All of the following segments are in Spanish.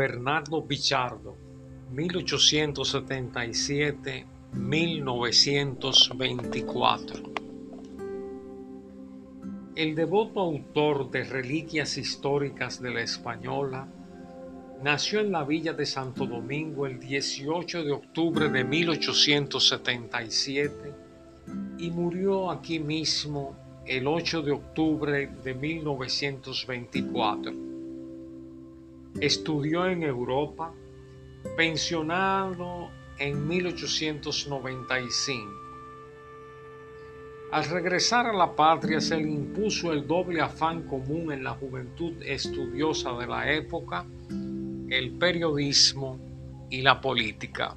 Bernardo Pichardo, 1877-1924. El devoto autor de Reliquias Históricas de la Española nació en la villa de Santo Domingo el 18 de octubre de 1877 y murió aquí mismo el 8 de octubre de 1924. Estudió en Europa, pensionado en 1895. Al regresar a la patria se le impuso el doble afán común en la juventud estudiosa de la época, el periodismo y la política.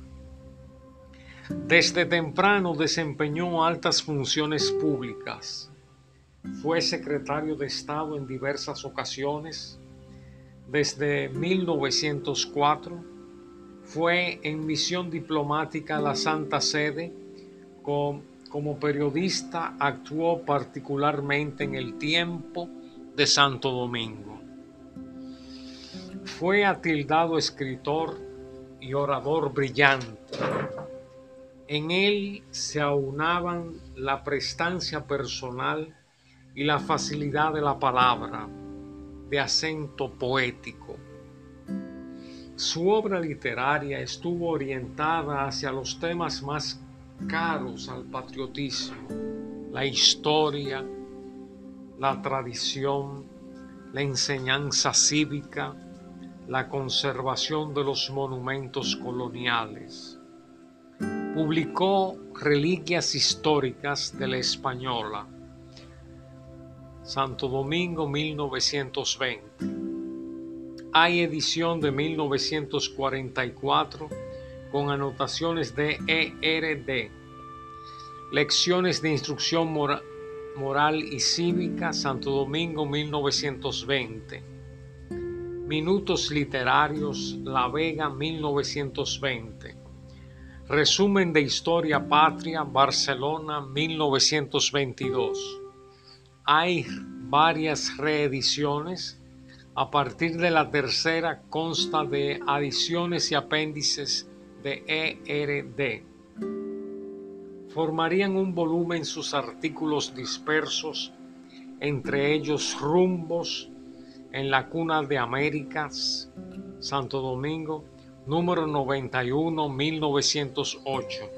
Desde temprano desempeñó altas funciones públicas. Fue secretario de Estado en diversas ocasiones. Desde 1904 fue en misión diplomática a la Santa Sede. como periodista actuó particularmente en el tiempo de Santo Domingo. Fue atildado escritor y orador brillante en él se aunaban la prestancia personal y la facilidad de la palabra, de acento poético. Su obra literaria estuvo orientada hacia los temas más caros al patriotismo, la historia, la tradición, la enseñanza cívica, la conservación de los monumentos coloniales publicó Reliquias Históricas de la Española, Santo Domingo 1920. Hay edición de 1944 con anotaciones de ERD. Lecciones de Instrucción Moral y Cívica, Santo Domingo 1920. Minutos Literarios, La Vega 1920. Resumen de Historia Patria, Barcelona, 1922. Hay varias reediciones. A partir de la tercera consta de adiciones y apéndices de ERD. Formarían un volumen sus artículos dispersos, entre ellos Rumbos en la Cuna de Américas, Santo Domingo, número 91, 1908.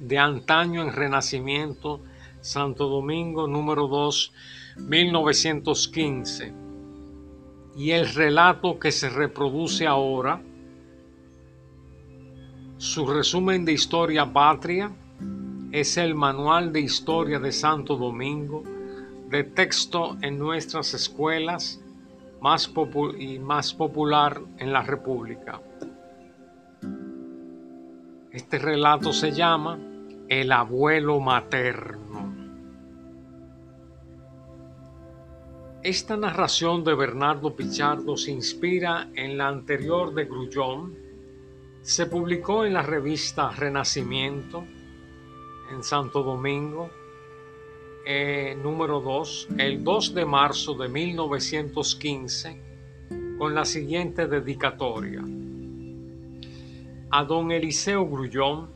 De antaño en Renacimiento, Santo Domingo, número 2, 1915. Y el relato que se reproduce ahora, su resumen de historia patria, es el Manual de Historia de Santo Domingo, de texto en nuestras escuelas y más popular en la República. Este relato se llama El abuelo materno. Esta narración de Bernardo Pichardo se inspira en la anterior de Grullón. Se publicó en la revista Renacimiento en Santo Domingo, eh, número 2, el 2 de marzo de 1915, con la siguiente dedicatoria a don Eliseo Grullón,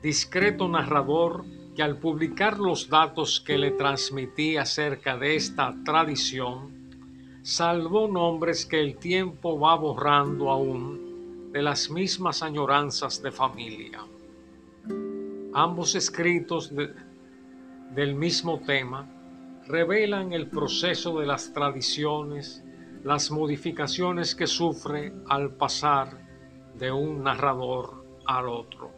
discreto narrador que al publicar los datos que le transmití acerca de esta tradición, salvó nombres que el tiempo va borrando aún de las mismas añoranzas de familia. Ambos escritos del mismo tema revelan el proceso de las tradiciones, las modificaciones que sufre al pasar de un narrador al otro.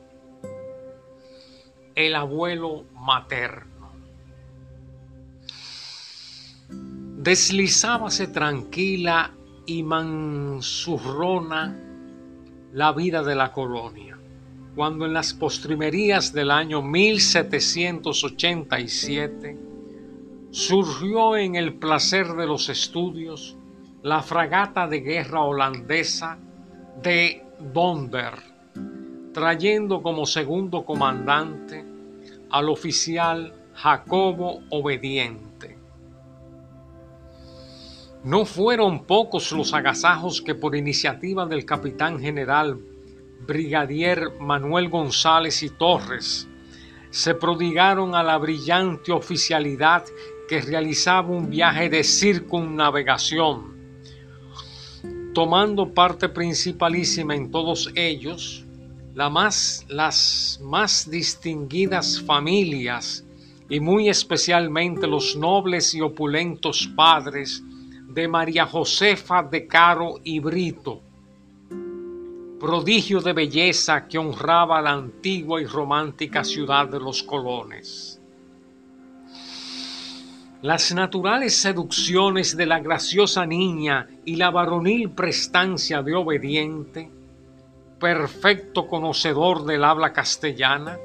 El abuelo materno. Deslizábase tranquila y mansurrona la vida de la colonia, cuando en las postrimerías del año 1787 surgió en el placer de los estudios la fragata de guerra holandesa de Donder, trayendo como segundo comandante al oficial Jacobo Obediente. No fueron pocos los agasajos que por iniciativa del capitán general brigadier Manuel González y Torres se prodigaron a la brillante oficialidad que realizaba un viaje de circunnavegación, tomando parte principalísima en todos ellos las más distinguidas familias y muy especialmente los nobles y opulentos padres de María Josefa de Caro y Brito, prodigio de belleza que honraba la antigua y romántica ciudad de los colones. Las naturales seducciones de la graciosa niña y la varonil prestancia de obediente, perfecto conocedor del habla castellana,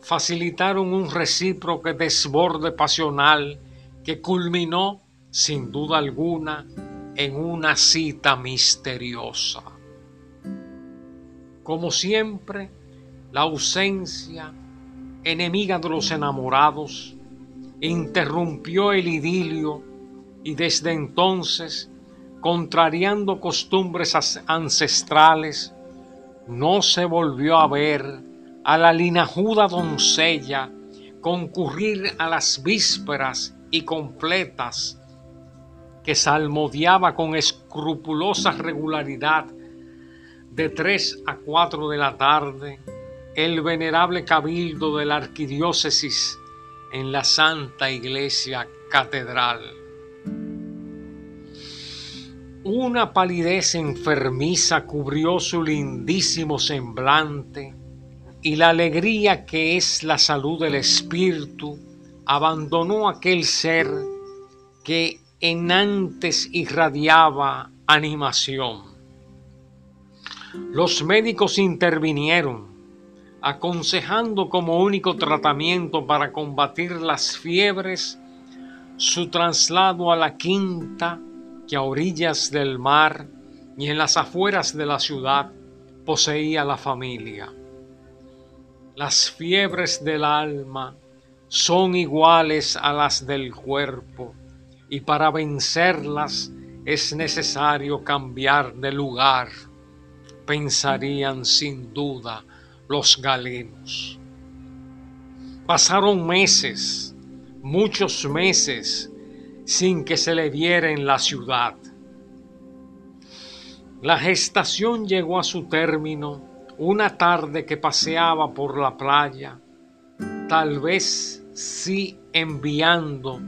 facilitaron un recíproco desborde pasional que culminó, sin duda alguna, en una cita misteriosa. Como siempre, la ausencia, enemiga de los enamorados, interrumpió el idilio y desde entonces, contrariando costumbres ancestrales, no se volvió a ver a la linajuda doncella concurrir a las vísperas y completas que salmodiaba con escrupulosa regularidad de 3 a 4 de la tarde el venerable cabildo de la arquidiócesis en la Santa Iglesia Catedral. Una palidez enfermiza cubrió su lindísimo semblante y la alegría que es la salud del espíritu abandonó aquel ser que en antes irradiaba animación. Los médicos intervinieron, aconsejando como único tratamiento para combatir las fiebres su traslado a la quinta que a orillas del mar y en las afueras de la ciudad poseía la familia. Las fiebres del alma son iguales a las del cuerpo y para vencerlas es necesario cambiar de lugar pensarían sin duda los galenos. Pasaron meses, muchos meses, sin que se le viera en la ciudad. La gestación llegó a su término una tarde que paseaba por la playa, tal vez sí enviando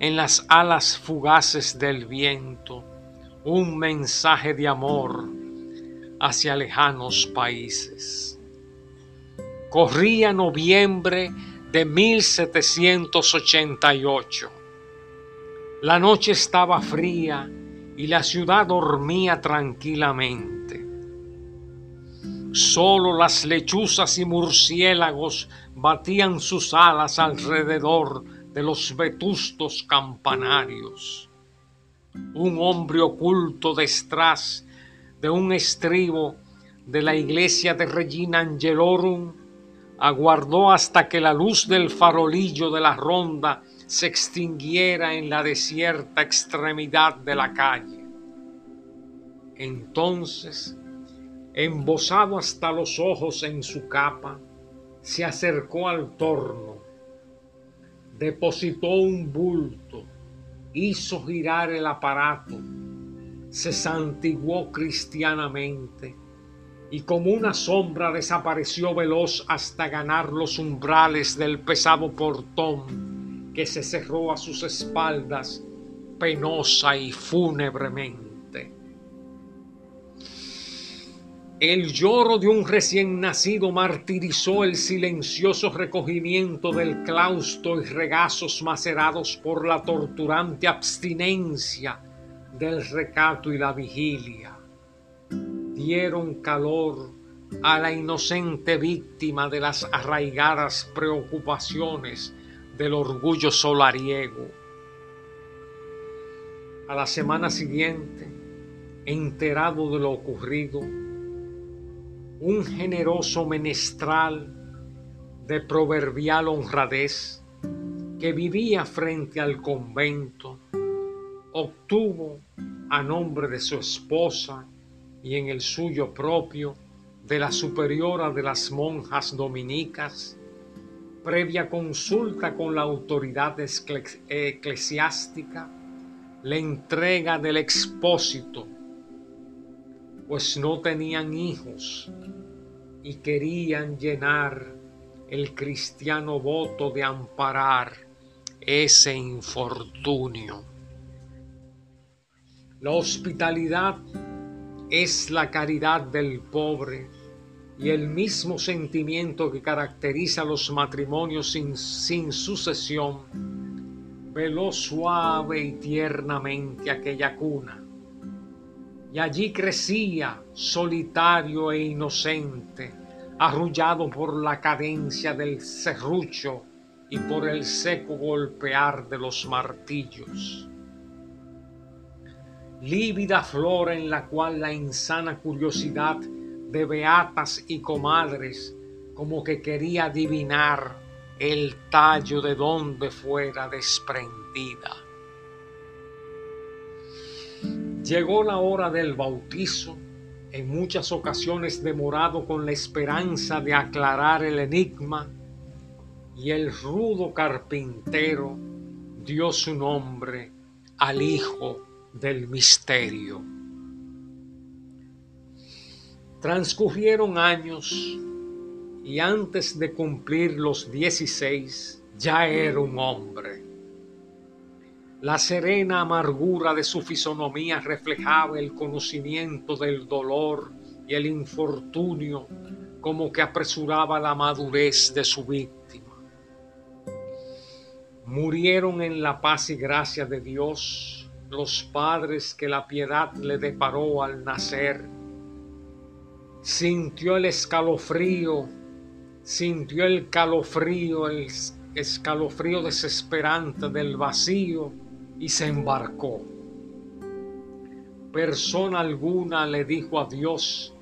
en las alas fugaces del viento un mensaje de amor hacia lejanos países. Corría noviembre de 1788. La noche estaba fría y la ciudad dormía tranquilamente. Solo las lechuzas y murciélagos batían sus alas alrededor de los vetustos campanarios. Un hombre oculto detrás de un estribo de la iglesia de Regina Angelorum, aguardó hasta que la luz del farolillo de la ronda se extinguiera en la desierta extremidad de la calle. Entonces, embosado hasta los ojos en su capa, se acercó al torno, depositó un bulto, hizo girar el aparato, se santiguó cristianamente y como una sombra desapareció veloz hasta ganar los umbrales del pesado portón que se cerró a sus espaldas penosa y fúnebremente. El lloro de un recién nacido martirizó el silencioso recogimiento del claustro y regazos macerados por la torturante abstinencia del recato y la vigilia. Dieron calor a la inocente víctima de las arraigadas preocupaciones del orgullo solariego. A la semana siguiente, enterado de lo ocurrido, un generoso menestral de proverbial honradez que vivía frente al convento obtuvo a nombre de su esposa y en el suyo propio de la superiora de las monjas dominicas, previa consulta con la autoridad eclesiástica, la entrega del expósito, pues no tenían hijos y querían llenar el cristiano voto de amparar ese infortunio. La hospitalidad es la caridad del pobre y el mismo sentimiento que caracteriza los matrimonios sin, sin sucesión veló suave y tiernamente aquella cuna. Y allí crecía, solitario e inocente, arrullado por la cadencia del serrucho y por el seco golpear de los martillos. Lívida flor en la cual la insana curiosidad de beatas y comadres como que quería adivinar el tallo de donde fuera desprendida. Llegó la hora del bautizo, en muchas ocasiones demorado con la esperanza de aclarar el enigma, y el rudo carpintero dio su nombre al Hijo del Misterio. Transcurrieron años y antes de cumplir los 16 ya era un hombre. La serena amargura de su fisonomía reflejaba el conocimiento del dolor y el infortunio como que apresuraba la madurez de su víctima. Murieron en la paz y gracia de Dios los padres que la piedad le deparó al nacer sintió el escalofrío, sintió el calofrío, el escalofrío desesperante del vacío y se embarcó. Persona alguna le dijo adiós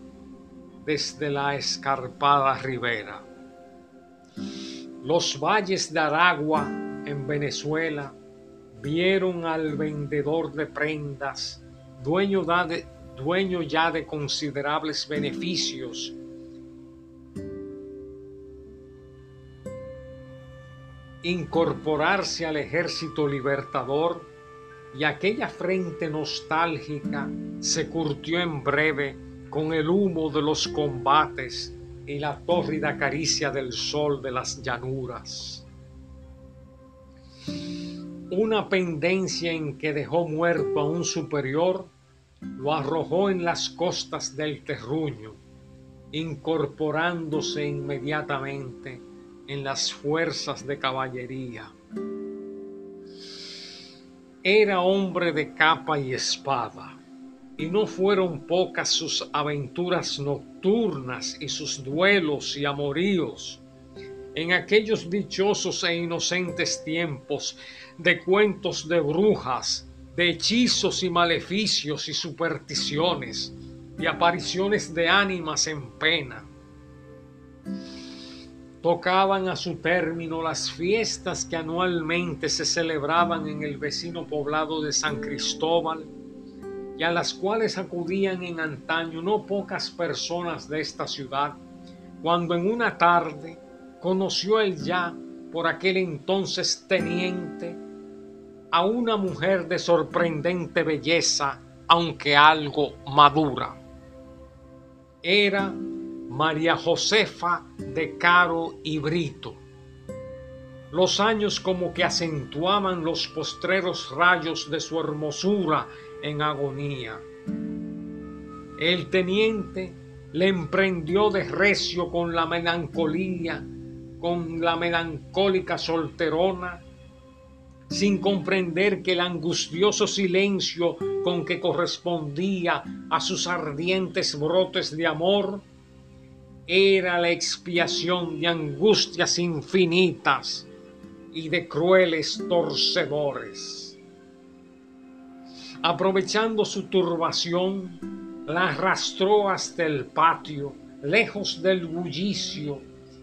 desde la escarpada ribera. Los valles de Aragua en Venezuela vieron al vendedor de prendas, dueño de, dueño ya de considerables beneficios, incorporarse al ejército libertador y aquella frente nostálgica se curtió en breve con el humo de los combates y la tórrida caricia del sol de las llanuras. Una pendencia en que dejó muerto a un superior lo arrojó en las costas del terruño, incorporándose inmediatamente en las fuerzas de caballería. Era hombre de capa y espada, y no fueron pocas sus aventuras nocturnas y sus duelos y amoríos en aquellos dichosos e inocentes tiempos de cuentos de brujas, de hechizos y maleficios y supersticiones y apariciones de ánimas en pena. Tocaban a su término las fiestas que anualmente se celebraban en el vecino poblado de San Cristóbal y a las cuales acudían en antaño no pocas personas de esta ciudad, cuando en una tarde conoció el ya por aquel entonces teniente a una mujer de sorprendente belleza, aunque algo madura. Era María Josefa de Caro y Brito. Los años como que acentuaban los postreros rayos de su hermosura en agonía. El teniente le emprendió de recio con la melancolía, con la melancólica solterona sin comprender que el angustioso silencio con que correspondía a sus ardientes brotes de amor era la expiación de angustias infinitas y de crueles torcedores. Aprovechando su turbación, la arrastró hasta el patio, lejos del bullicio,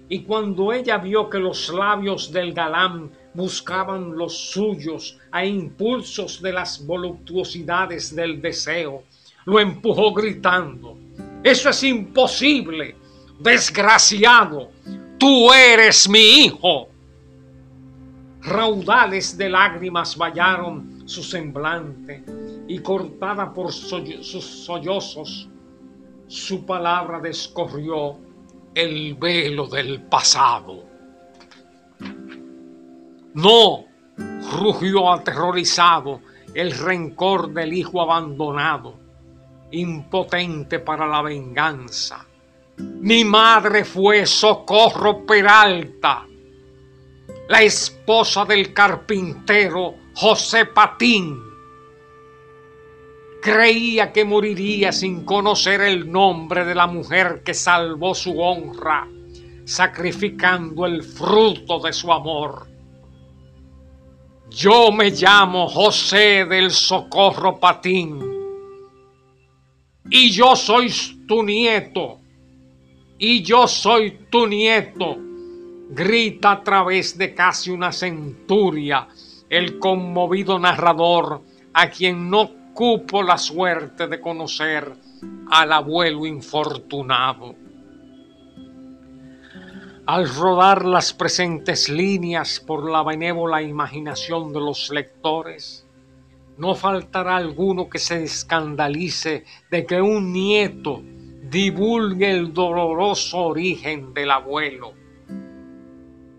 y cuando ella vio que los labios del galán buscaban los suyos a impulsos de las voluptuosidades del deseo, lo empujó gritando, eso es imposible, desgraciado, tú eres mi hijo. Raudales de lágrimas vallaron su semblante y cortada por sus sollozos, su palabra descorrió el velo del pasado. No, rugió aterrorizado el rencor del hijo abandonado, impotente para la venganza. Mi madre fue Socorro Peralta, la esposa del carpintero José Patín. Creía que moriría sin conocer el nombre de la mujer que salvó su honra, sacrificando el fruto de su amor. Yo me llamo José del Socorro Patín y yo soy tu nieto y yo soy tu nieto. Grita a través de casi una centuria el conmovido narrador a quien no cupo la suerte de conocer al abuelo infortunado. Al rodar las presentes líneas por la benévola imaginación de los lectores, no faltará alguno que se escandalice de que un nieto divulgue el doloroso origen del abuelo.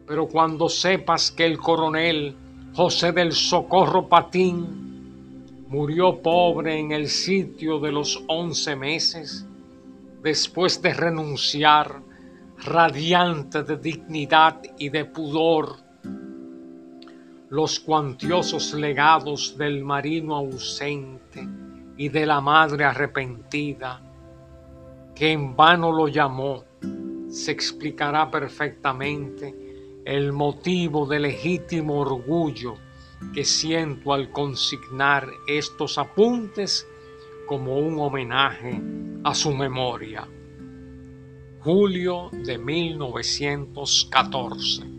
Pero cuando sepas que el coronel José del Socorro Patín murió pobre en el sitio de los once meses, después de renunciar radiante de dignidad y de pudor, los cuantiosos legados del marino ausente y de la madre arrepentida, que en vano lo llamó, se explicará perfectamente el motivo de legítimo orgullo que siento al consignar estos apuntes como un homenaje a su memoria julio de 1914.